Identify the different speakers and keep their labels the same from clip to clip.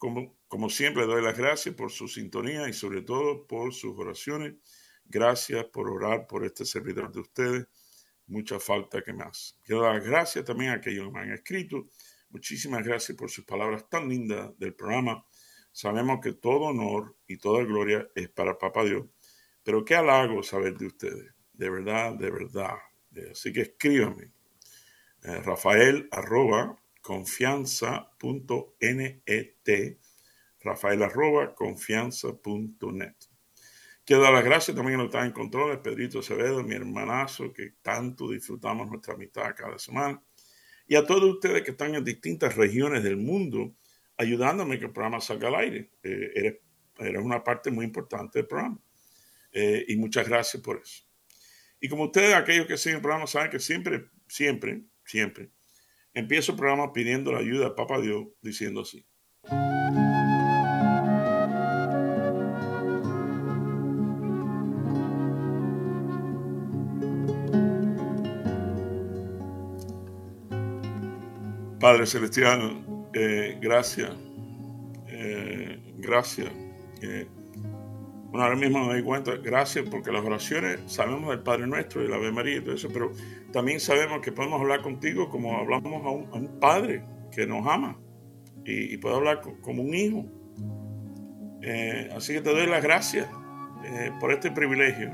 Speaker 1: Como, siempre, doy las gracias por su sintonía y sobre todo por sus oraciones. Gracias por orar por este servidor de ustedes. Mucha falta que más. Quiero dar gracias también a aquellos que me han escrito. Muchísimas gracias por sus palabras tan lindas del programa. Sabemos que todo honor y toda gloria es para Papá Dios. Pero qué halago saber de ustedes. De verdad, de verdad. Así que escríbanme. Eh, Rafael arroba confianza.net, Rafael arroba confianza.net. Quiero dar las gracias también a los que están en control, Pedrito Acevedo, mi hermanazo, que tanto disfrutamos nuestra amistad cada semana. Y a todos ustedes que están en distintas regiones del mundo, ayudándome que el programa salga al aire. Eh, eres, eres, una parte muy importante del programa. Eh, y muchas gracias por eso. Y como ustedes, aquellos que siguen el programa, saben que siempre, siempre, siempre, empiezo el programa pidiendo la ayuda a Papá Dios, diciendo así. Padre Celestial, eh, gracias, eh, gracias. Eh, bueno, ahora mismo me doy cuenta, gracias porque las oraciones, sabemos del Padre Nuestro y la Ave María y todo eso, pero también sabemos que podemos hablar contigo como hablamos a un, Padre que nos ama y, y puedo hablar como un hijo. Eh, así que te doy las gracias eh, por este privilegio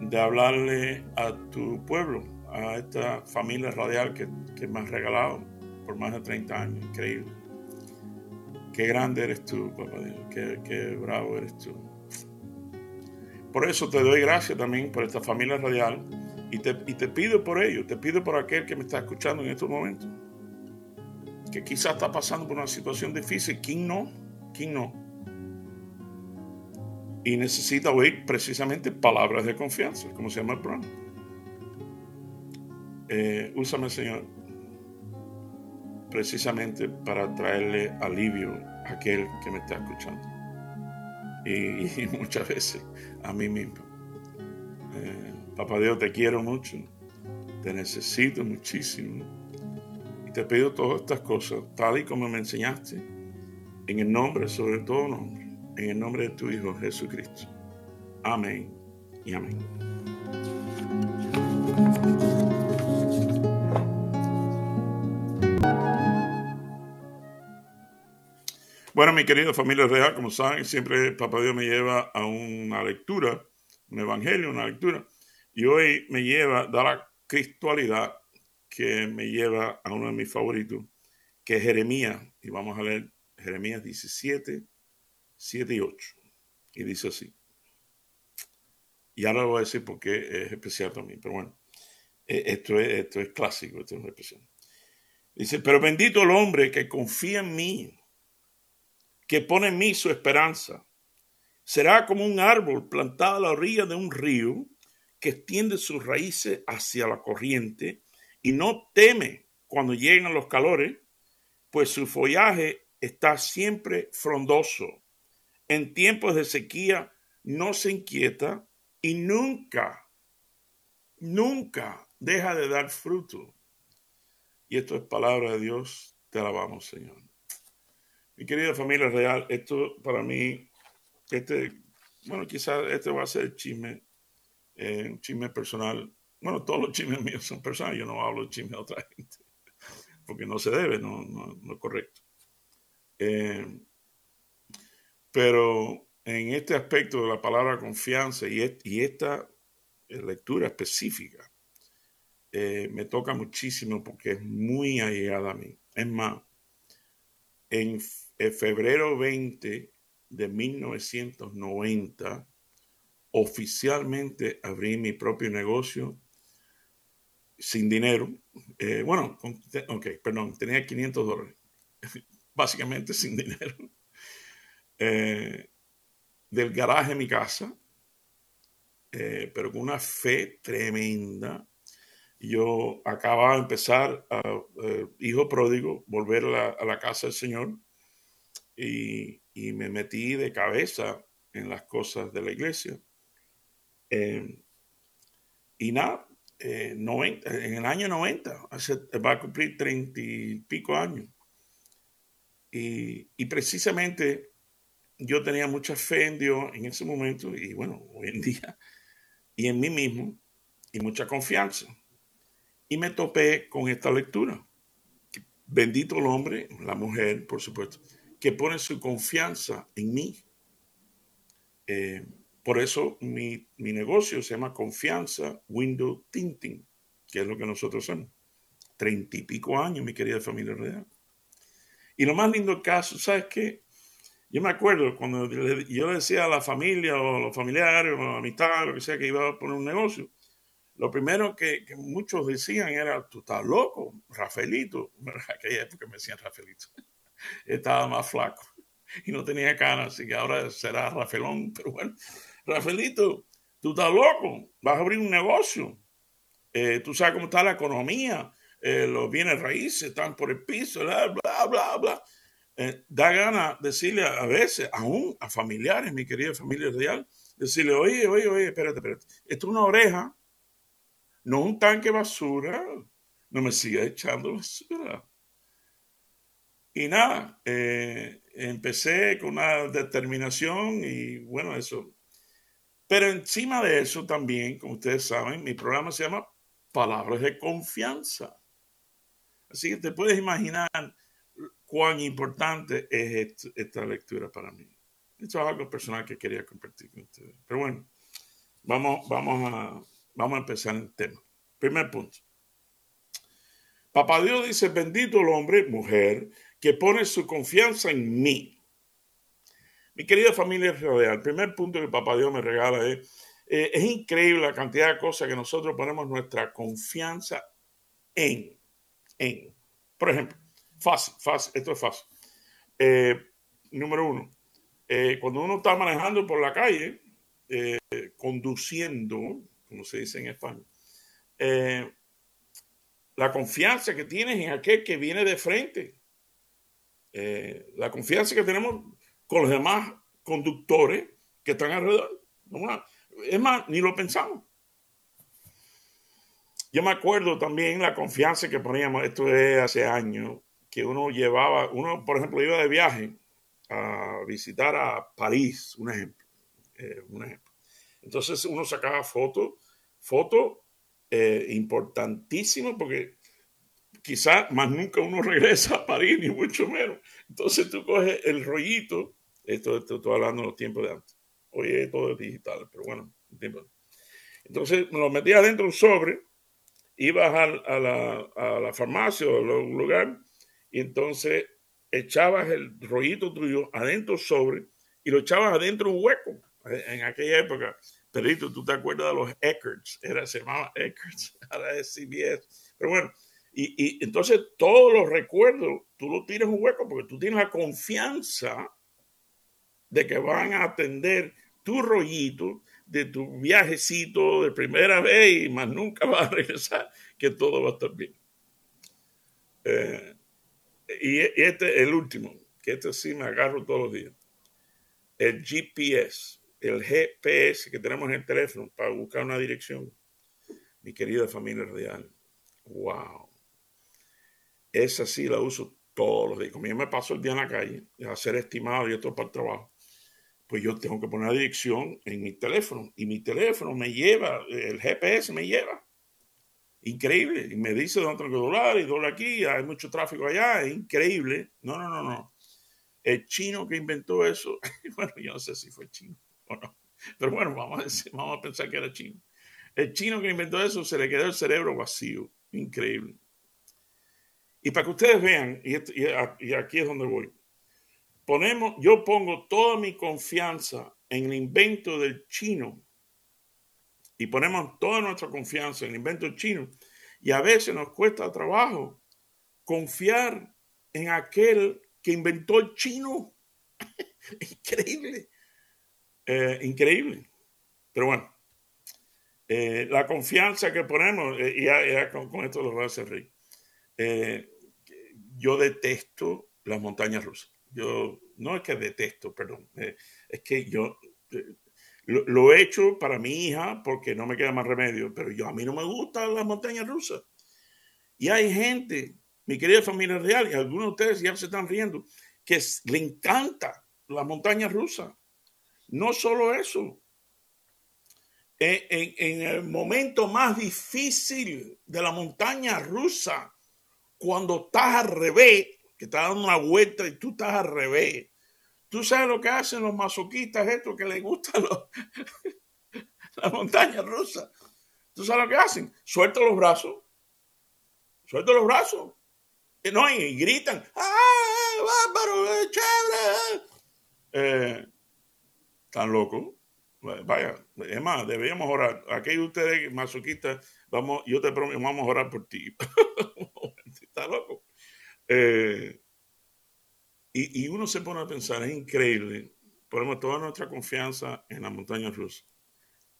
Speaker 1: de hablarle a tu pueblo, a esta familia radial que, que me has regalado por más de 30 años. Increíble. Qué grande eres tú, papá Dios. Qué, qué bravo eres tú. Por eso te doy gracias también por esta familia radial y te, y te pido por ello, te pido por aquel que me está escuchando en estos momentos, que quizás está pasando por una situación difícil. ¿Quién no? ¿Quién no? Y necesita oír precisamente palabras de confianza, como se llama el programa. Eh, úsame, Señor, precisamente para traerle alivio a aquel que me está escuchando. Y, muchas veces a mí mismo. Eh, Papá Dios, te quiero mucho, te necesito muchísimo. Y te pido todas estas cosas, tal y como me enseñaste, en el nombre, sobre todo nombre, en el nombre de tu Hijo Jesucristo. Amén y amén. Bueno, mi querida familia real, como saben, siempre Papá Dios me lleva a una lectura, un evangelio, una lectura. Y hoy me lleva, da la cristualidad que me lleva a uno de mis favoritos, que es Jeremías. Y vamos a leer Jeremías 17, 7 y 8. Y dice así. Y ahora lo voy a decir porque es especial también, pero bueno, eh, esto es, esto es clásico, esto es especial. Dice, pero bendito el hombre que confía en mí que pone en mí su esperanza. Será como un árbol plantado a la orilla de un río que extiende sus raíces hacia la corriente y no teme cuando lleguen los calores, pues su follaje está siempre frondoso. En tiempos de sequía no se inquieta y nunca, nunca deja de dar fruto. Y esto es palabra de Dios. Te alabamos, Señor. Mi querida familia real, esto para mí, este, bueno, quizás este va a ser chisme, eh, un chisme personal. Bueno, todos los chismes míos son personales, yo no hablo de chisme de otra gente, porque no se debe, no, no, es correcto. Eh, pero en este aspecto de la palabra confianza y, y esta eh, lectura específica, me toca muchísimo porque es muy allegada a mí. Es más, en en febrero 20 de 1990, oficialmente abrí mi propio negocio sin dinero. Eh, bueno, ok, perdón, tenía 500 dólares, básicamente sin dinero. Eh, del garaje de mi casa, eh, pero con una fe tremenda. Yo acababa de empezar, a, eh, hijo pródigo, volver a la, casa del Señor y, me metí de cabeza en las cosas de la iglesia. Eh, y nada, en el año 90, va a cumplir treinta y pico años. Y, y, precisamente yo tenía mucha fe en Dios en ese momento y bueno, hoy en día y en mí mismo y mucha confianza. Y me topé con esta lectura. Bendito el hombre, la mujer, por supuesto, que pone su confianza en mí. Eh, por eso mi, negocio se llama Confianza Window Tinting, que es lo que nosotros somos. Treinta y pico años, mi querida familia real. Y lo más lindo caso, ¿sabes qué? Yo me acuerdo cuando yo le decía a la familia o a los familiares o a la amistad, lo que sea, que iba a poner un negocio, lo primero que, muchos decían era, tú estás loco, Rafaelito. Aquella época me decían Rafaelito. Estaba más flaco y no tenía canas, así que ahora será Rafaelón. Pero bueno, Rafaelito, tú estás loco, vas a abrir un negocio. Eh, tú sabes cómo está la economía, eh, los bienes raíces están por el piso, bla, bla, bla. bla. Eh, da gana decirle a, veces, aún a familiares, mi querida familia real, decirle, oye, oye, oye, espérate, espérate, esto es una oreja, no un tanque basura, no me siga echando basura. Y nada, eh, empecé con una determinación y bueno, eso. Pero encima de eso también, como ustedes saben, mi programa se llama Palabras de Confianza. Así que te puedes imaginar cuán importante es esta lectura para mí. Esto es algo personal que quería compartir con ustedes. Pero bueno, vamos, vamos, a, vamos a empezar el tema. Primer punto. Papá Dios dice, bendito el hombre, mujer, que pone su confianza en mí. Mi querida familia real, el primer punto que Papá Dios me regala es, eh, es increíble la cantidad de cosas que nosotros ponemos nuestra confianza en. en. Por ejemplo, Fácil, fácil, esto es fácil. Eh, número uno, eh, cuando uno está manejando por la calle, conduciendo, como se dice en España, la confianza que tienes en aquel que viene de frente, la confianza que tenemos con los demás conductores que están alrededor. Es más, ni lo pensamos. Yo me acuerdo también la confianza que poníamos, esto es hace años, que uno llevaba, uno por ejemplo iba de viaje a visitar a París, un ejemplo. Eh, un ejemplo. Entonces uno sacaba fotos, fotos eh, importantísimas porque quizás más nunca uno regresa a París, ni mucho menos. Entonces tú coges el rollito, esto, estoy hablando de los tiempos de antes, hoy todo es digital, pero bueno, entonces me lo metías dentro de un sobre, ibas a, la, a la farmacia o a un lugar y entonces echabas el rollito tuyo adentro sobre y lo echabas adentro un hueco. En aquella época, Perito, tú te acuerdas de los Eckerts, era, se llamaba Eckerts, ahora es CBS. Pero bueno, y, entonces todos los recuerdos, tú lo tienes un hueco porque tú tienes la confianza de que van a atender tu rollito de tu viajecito de primera vez y más nunca vas a regresar, que todo va a estar bien. Eh, y este es el último, que este sí me agarro todos los días. El GPS, el GPS que tenemos en el teléfono para buscar una dirección. Mi querida familia real. Wow. Esa sí la uso todos los días. Como yo me paso el día en la calle a ser estimado y esto para el trabajo, pues yo tengo que poner la dirección en mi teléfono. Y mi teléfono me lleva, el GPS me lleva increíble. Y me dice dónde tengo que doblar y dobla aquí, hay mucho tráfico allá, increíble. No, no, no, no. El chino que inventó eso, bueno, yo no sé si fue chino o no, pero bueno, vamos a pensar que era chino. El chino que inventó eso se le quedó el cerebro vacío, increíble. Y para que ustedes vean, y, aquí es donde voy, ponemos, yo pongo toda mi confianza en el invento del chino y ponemos toda nuestra confianza en el invento chino y a veces nos cuesta trabajo confiar en aquel que inventó el chino. Increíble. Eh, increíble. Pero bueno, eh, la confianza que ponemos, eh, y ya, con, esto lo voy a hacer reír. Yo detesto las montañas rusas. Yo no es que detesto, perdón, es que yo lo, he hecho para mi hija porque no me queda más remedio, pero yo a mí no me gustan las montañas rusas. Y hay gente, mi querida familia real, y algunos de ustedes ya se están riendo, que le encanta la montaña rusa. No solo eso. En, el momento más difícil de la montaña rusa, cuando estás al revés, que estás dando una vuelta y tú estás al revés, tú sabes lo que hacen los masoquistas, estos que les gustan la montaña rusa. ¿Tú sabes lo que hacen? Suelta los brazos. Suelta los brazos. Y, no, y gritan. ¡Ah, bárbaro! ¡Chévere! Eh, ¿Están locos? Vaya, es más, deberíamos orar. Aquellos de ustedes masoquistas, vamos, yo te prometo, vamos a orar por ti. Está loco. Eh, y, uno se pone a pensar, es increíble. Ponemos toda nuestra confianza en la montaña rusa.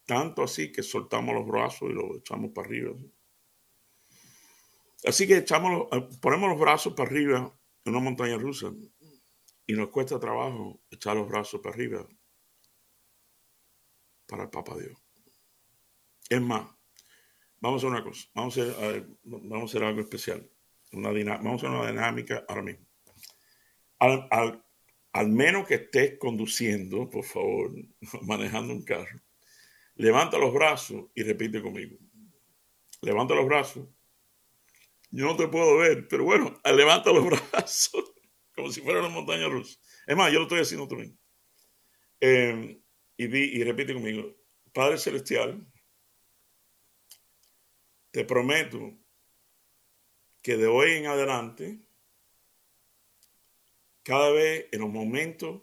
Speaker 1: Tanto así que soltamos los brazos y los echamos para arriba. Así que echamos, ponemos los brazos para arriba en una montaña rusa y nos cuesta trabajo echar los brazos para arriba para el Papa Dios. Es más, vamos a hacer una cosa, vamos a vamos a hacer algo especial. Una vamos a una dinámica ahora mismo. Al, al menos que estés conduciendo, por favor, manejando un carro, levanta los brazos y repite conmigo. Levanta los brazos. Yo no te puedo ver, pero bueno, levanta los brazos como si fuera una montaña rusa. Es más, yo lo estoy haciendo también. Eh, y, y repite conmigo, Padre Celestial, te prometo que de hoy en adelante, cada vez en los momentos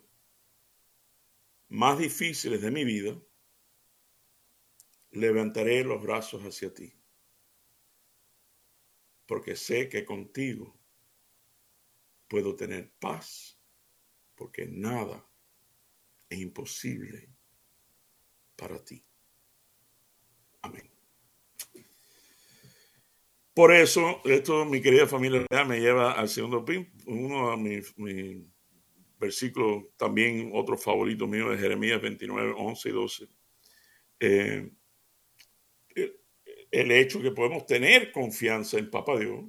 Speaker 1: más difíciles de mi vida, levantaré los brazos hacia ti, porque sé que contigo puedo tener paz, porque nada es imposible para ti. Amén. Por eso, esto, mi querida familia me lleva al segundo pin, uno de mis, versículos, también otro favorito mío de Jeremías 29, 11 y 12. Eh, el hecho que podemos tener confianza en Papá Dios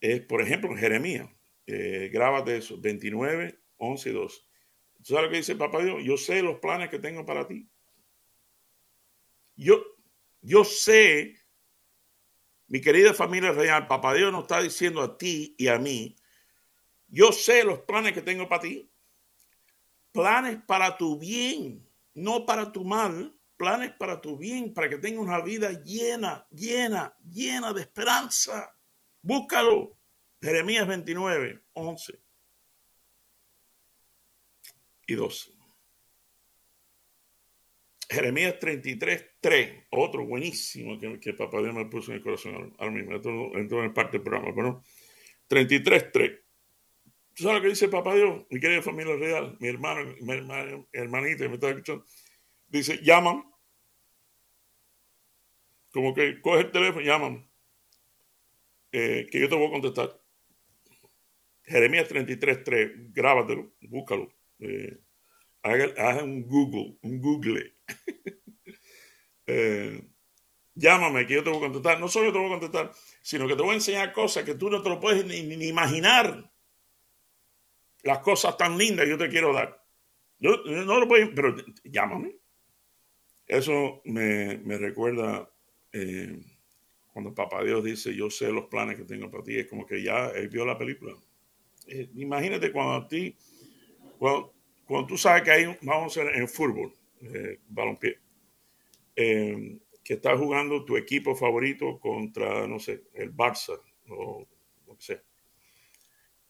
Speaker 1: es, por ejemplo, en Jeremías. Eh, grábate eso, 29, 11 y 12. ¿Sabes lo que dice Papá Dios? Yo sé los planes que tengo para ti. Yo, yo sé, mi querida familia real, Papá Dios nos está diciendo a ti y a mí, yo sé los planes que tengo para ti. Planes para tu bien, no para tu mal. Planes para tu bien, para que tengas una vida llena, llena, llena de esperanza. Búscalo. Jeremías 29, 11 y 12. Jeremías 33, 3, otro buenísimo que, Papá Dios me puso en el corazón ahora mismo, entró en parte del programa, pero 33, 3. ¿Tú sabes lo que dice Papá Dios? Mi querida familia real, mi hermano, mi hermano, hermanita, me está escuchando. Dice, llaman. Como que coge el teléfono, llaman. Eh, que yo te voy a contestar. Jeremías 33, 3, grábatelo, búscalo. Eh, un Google, un Google. Eh, llámame que yo te voy a contestar. No solo te voy a contestar, sino que te voy a enseñar cosas que tú no te lo puedes ni, imaginar. Las cosas tan lindas que yo te quiero dar. Yo no lo puedo, pero llámame. Eso me, recuerda eh, cuando Papá Dios dice, yo sé los planes que tengo para ti. Es como que ya él vio la película. Eh, imagínate cuando a ti, cuando, cuando tú sabes que hay, vamos a hacer en fútbol, eh, balompié, eh, que estás jugando tu equipo favorito contra, no sé, el Barça o lo que sea.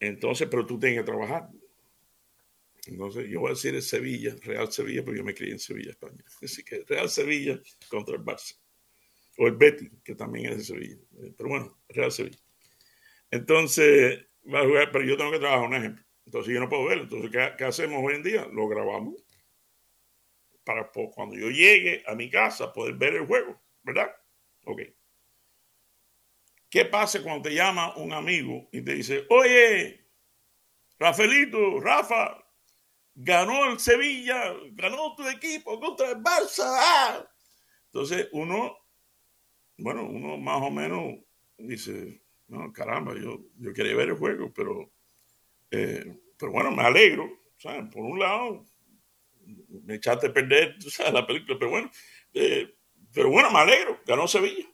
Speaker 1: Entonces, pero tú tienes que trabajar. Entonces, yo voy a decir el Sevilla, Real Sevilla, porque yo me crié en Sevilla, España. Así que Real Sevilla contra el Barça. O el Betty, que también es de Sevilla. Eh, pero bueno, Real Sevilla. Entonces, va a jugar, pero yo tengo que trabajar, un ejemplo. Entonces yo no puedo verlo. Entonces, ¿qué, hacemos hoy en día? Lo grabamos. Para cuando yo llegue a mi casa poder ver el juego, ¿verdad? Ok. ¿Qué pasa cuando te llama un amigo y te dice, oye, Rafaelito, Rafa, ganó el Sevilla, ganó tu equipo contra el Barça. ¡ah! Entonces uno, bueno, uno más o menos dice, no, caramba, yo, yo quería ver el juego, pero, eh, pero bueno, me alegro. Por un lado, me echaste a perder la película, pero bueno, eh, pero bueno, me alegro, ganó Sevilla.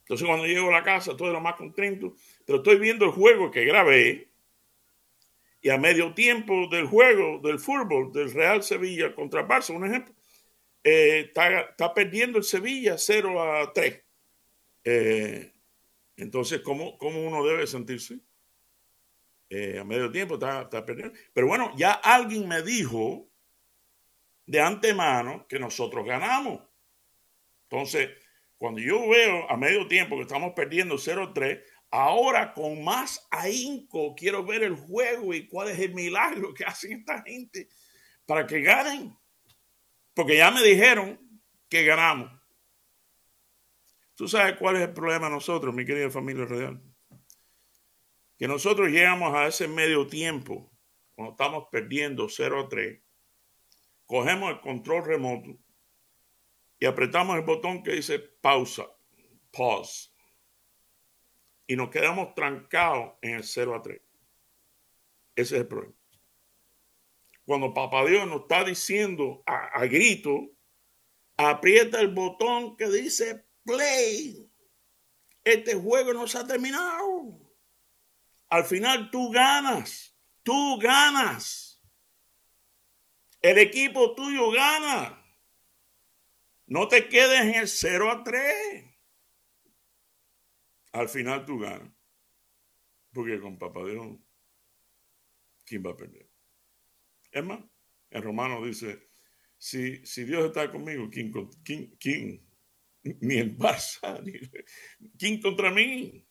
Speaker 1: Entonces cuando llego a la casa, estoy lo más contento, pero estoy viendo el juego que grabé y a medio tiempo del juego del fútbol del Real Sevilla contra Barça, un ejemplo, eh, está, perdiendo el Sevilla 0 a 3. Eh, entonces, ¿cómo, ¿cómo, uno debe sentirse? A medio tiempo está, está perdiendo. Pero bueno, ya alguien me dijo de antemano que nosotros ganamos. Entonces, cuando yo veo a medio tiempo que estamos perdiendo 0-3, ahora con más ahínco quiero ver el juego y cuál es el milagro que hacen esta gente para que ganen. Porque ya me dijeron que ganamos. ¿Tú sabes cuál es el problema nosotros, mi querida familia real? Que nosotros llegamos a ese medio tiempo, cuando estamos perdiendo 0 3, cogemos el control remoto y apretamos el botón que dice pausa, pause, y nos quedamos trancados en el 0 a 3. Ese es el problema. Cuando Papá Dios nos está diciendo a, a grito, aprieta el botón que dice play. Este juego no se ha terminado. Al final tú ganas. Tú ganas. El equipo tuyo gana. No te quedes en el 0 a 3. Al final tú ganas. Porque con Papá Dios, ¿quién va a perder? Es más, el romano dice, si, si Dios está conmigo, ¿quién, quién, quién? Ni el Barça, ¿quién contra mí?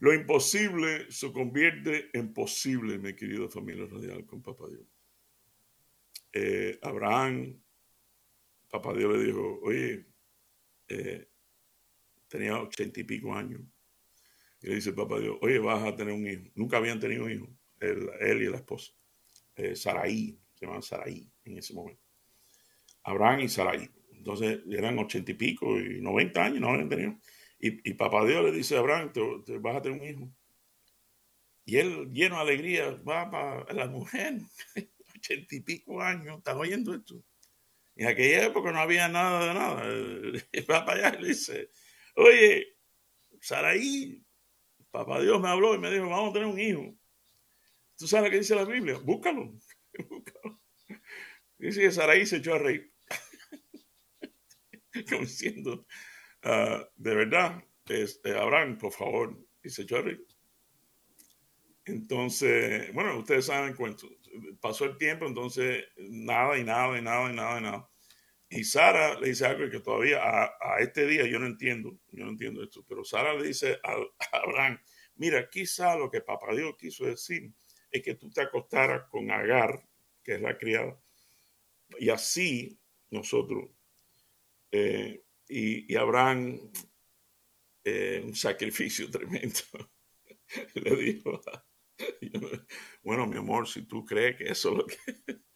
Speaker 1: Lo imposible se convierte en posible, mi querido familia radial, con Papá Dios. Eh, Abraham papá Dios le dijo, oye, eh, tenía ochenta y pico años. Y le dice papá Dios, oye, vas a tener un hijo. Nunca habían tenido un hijo, él, y la esposa. Eh, Saraí, se llamaban Saraí en ese momento. Abraham y Saraí. Entonces eran ochenta y pico y noventa años, no habían tenido. Y, papá Dios le dice a Abraham, te, vas a tener un hijo. Y él, lleno de alegría, va para la mujer, ochenta y pico años, ¿estás oyendo esto? En aquella época no había nada de nada. Y va para allá y le dice, oye, Saraí, papá Dios me habló y me dijo, vamos a tener un hijo. ¿Tú sabes lo que dice la Biblia? Búscalo. Dice que Saraí se echó a reír. Como diciendo, ah, de verdad, este, Abraham, por favor, y se echó a reír. Entonces, bueno, ustedes saben cuento. Pasó el tiempo, entonces nada y nada y nada y nada y nada. Y Sara le dice algo que todavía a, este día yo no entiendo, yo no entiendo esto, pero Sara le dice a, Abraham, mira, quizá lo que papá Dios quiso decir es que tú te acostaras con Agar, que es la criada, y así nosotros, eh, y, Abraham, eh, un sacrificio tremendo, le dijo, bueno, mi amor, si tú crees que eso es lo que...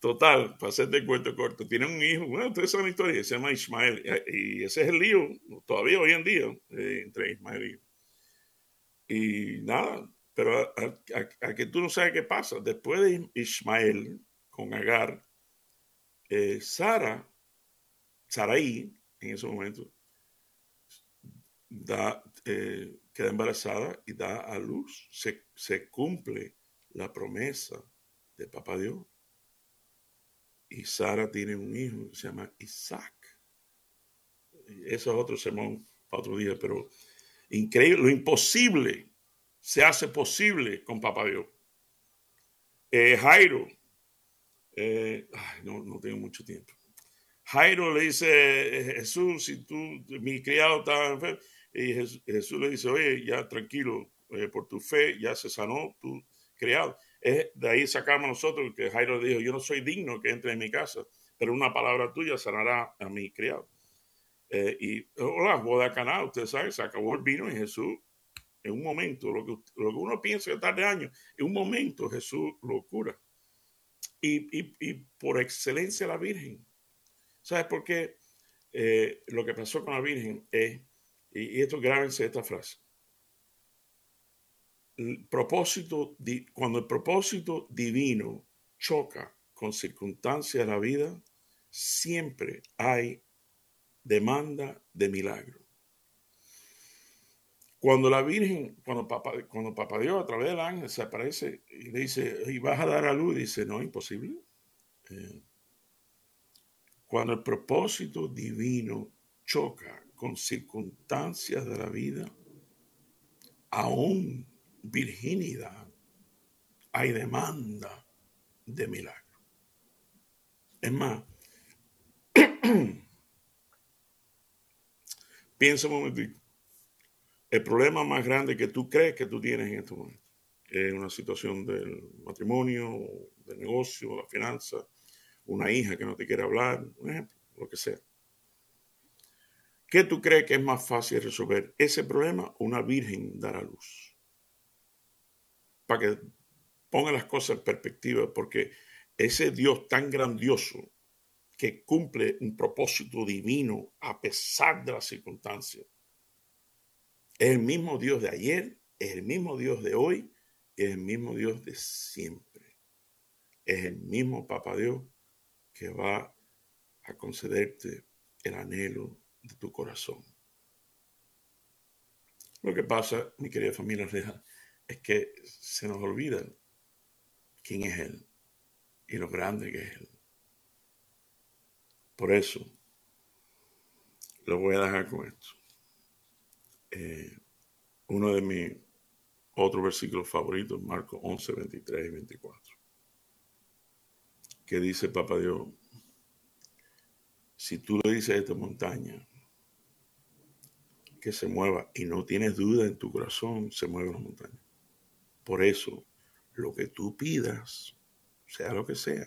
Speaker 1: Total, para hacerte cuento corto, tiene un hijo, bueno, ustedes saben la historia, se llama Ismael, y ese es el lío, todavía hoy en día, eh, entre Ismael y... Y nada, pero a, que tú no sabes qué pasa, después de Ismael con Agar, eh, Sara, Saraí, en ese momento, da, eh, queda embarazada y da a luz, se, se cumple la promesa de Papá Dios y Sara tiene un hijo, se llama Isaac. Eso es otro sermón para otro día, pero increíble, lo imposible se hace posible con Papá Dios. Eh, Jairo, eh, no, no tengo mucho tiempo. Jairo le dice, Jesús, si tú, mi criado está enfermo, y Jesús, le dice, oye, ya tranquilo, eh, por tu fe ya se sanó tu criado. Es, de ahí sacamos nosotros que Jairo dijo, yo no soy digno que entre en mi casa, pero una palabra tuya sanará a mi criado. Eh, y hola, boda canal, usted sabe, se acabó el vino y Jesús, en un momento, lo que, uno piensa que tarde años, en un momento Jesús lo cura. Y por excelencia la Virgen. ¿Sabes por qué? Eh, lo que pasó con la Virgen es, y, esto grábense esta frase, el propósito, cuando el propósito divino choca con circunstancias de la vida, siempre hay demanda de milagro. Cuando la Virgen, cuando Papá, cuando Papá Dios a través del ángel se aparece y le dice, y vas a dar a luz, dice, no, imposible. Eh, cuando el propósito divino choca con circunstancias de la vida, aún virginidad, hay demanda de milagro. Es más, piensa un momentito. El problema más grande que tú crees que tú tienes en este momento es una situación del matrimonio, del negocio, la finanza, una hija que no te quiere hablar, un ejemplo, lo que sea. ¿Qué tú crees que es más fácil resolver? ¿Ese problema una virgen dar a luz? Para que ponga las cosas en perspectiva, porque ese Dios tan grandioso que cumple un propósito divino a pesar de las circunstancias, es el mismo Dios de ayer, es el mismo Dios de hoy, es el mismo Dios de siempre. Es el mismo Papa Dios que va a concederte el anhelo de tu corazón. Lo que pasa, mi querida familia real, es que se nos olvida quién es Él y lo grande que es Él. Por eso, lo voy a dejar con esto. Eh, uno de mis otros versículos favoritos, Marcos 11, 23 y 24 que dice Papá Dios, si tú le dices a esta montaña que se mueva y no tienes duda en tu corazón, se mueve la montaña. Por eso, lo que tú pidas, sea lo que sea,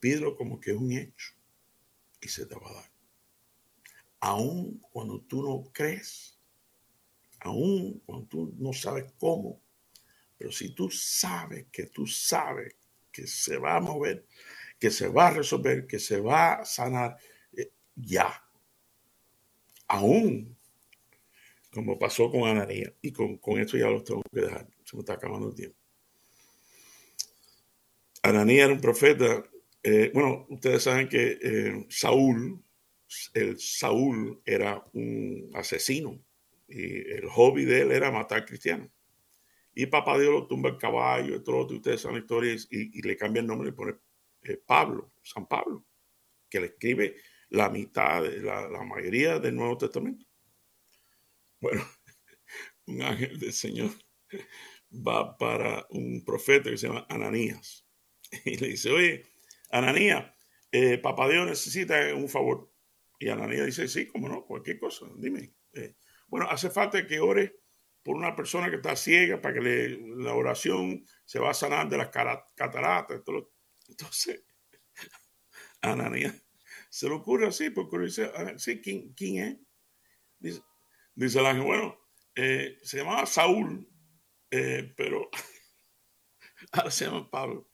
Speaker 1: pídelo como que es un hecho y se te va a dar. Aún cuando tú no crees, aún cuando tú no sabes cómo, pero si tú sabes que tú sabes que se va a mover, que se va a resolver, que se va a sanar eh, ya. Aún como pasó con Ananías. Y con, esto ya lo tengo que dejar. Se me está acabando el tiempo. Ananías era un profeta. Eh, bueno, ustedes saben que eh, Saúl, el Saúl era un asesino y el hobby de él era matar cristianos. Y papá Dios lo tumba el caballo, y todo, y ustedes saben la historia, y, le cambia el nombre, le pone eh, Pablo, San Pablo, que le escribe la mitad, de, la, mayoría del Nuevo Testamento. Bueno, un ángel del Señor va para un profeta que se llama Ananías y le dice, oye, Ananías, eh, papá Dios necesita un favor. Y Ananías dice, sí, cómo no, cualquier cosa, dime. Eh, bueno, hace falta que ore por una persona que está ciega para que la oración se va a sanar de las cataratas. Entonces, Ananías se le ocurre así, porque dice, ah, sí, ¿quién, es? Dice, dice el ángel, bueno, eh, se llamaba Saúl, eh, pero ahora se llama Pablo.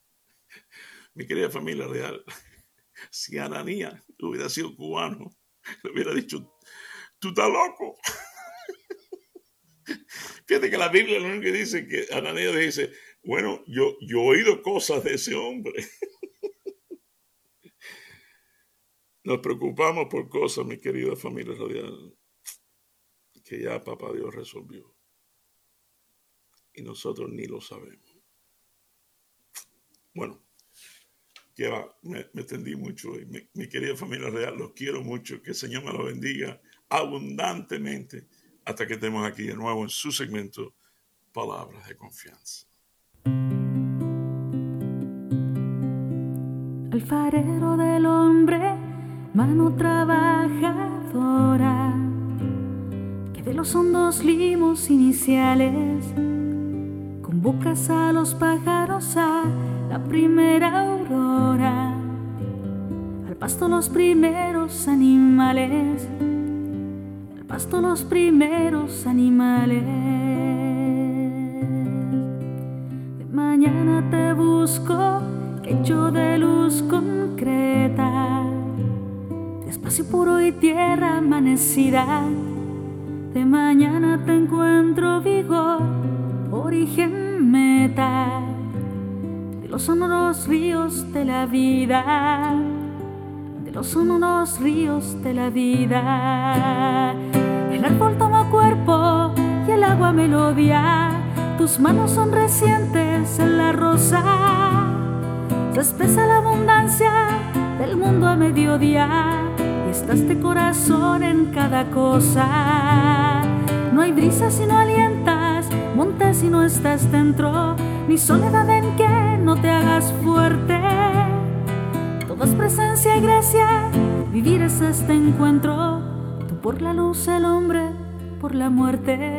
Speaker 1: Mi querida familia real, si Ananías hubiera sido cubano, le hubiera dicho, tú estás loco. Fíjate que la Biblia lo único que dice que Ananías dice, bueno, yo, yo he oído cosas de ese hombre. Nos preocupamos por cosas, mi querida familia radial, que ya Papá Dios resolvió. Y nosotros ni lo sabemos. Bueno, ya me, me mucho. Y mi, mi querida familia real, los quiero mucho. Que el Señor me lo bendiga abundantemente hasta que estemos aquí de nuevo en su segmento Palabras de Confianza. Alfarero del hombre, mano trabajadora, que de los hondos limos iniciales, con
Speaker 2: Convocas a los pájaros a la primera aurora, al pasto los primeros animales, al pasto los primeros animales. Hecho de luz concreta, de espacio puro y tierra amanecida. De mañana te encuentro vigor, origen meta de los sonoros ríos de la vida, de los sonoros ríos de la vida. El árbol toma cuerpo y el agua melodía, tus manos son recientes en la rosa. Se expresa la abundancia del mundo a mediodía y estás de corazón en cada cosa. No hay brisa si no alientas, montes si no estás dentro, ni soledad en que no te hagas fuerte. Todo es presencia y gracia, vivir es este encuentro. Tú por la luz, el hombre por la muerte.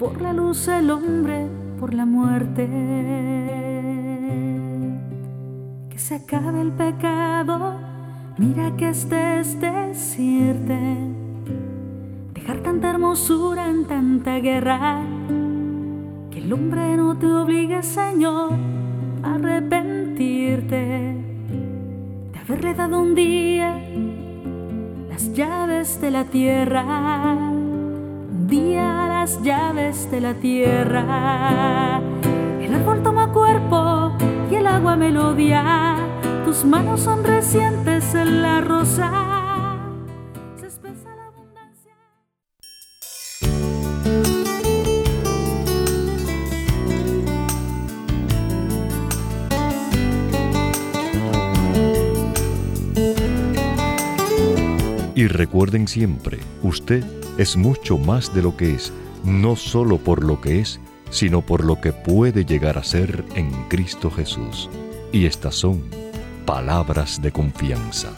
Speaker 2: Por la luz, el hombre por la muerte. Que se acabe el pecado, mira que este es decirte. Dejar tanta hermosura en tanta guerra. Que el hombre no te obligue, Señor, a arrepentirte de haberle dado un día las llaves de la tierra. Un día las llaves de la tierra. El árbol toma cuerpo y el agua melodía. Tus manos son recientes en la rosa.
Speaker 3: Y recuerden siempre, usted es mucho más de lo que es, no solo por lo que es, sino por lo que puede llegar a ser en Cristo Jesús. Y estas son palabras de confianza.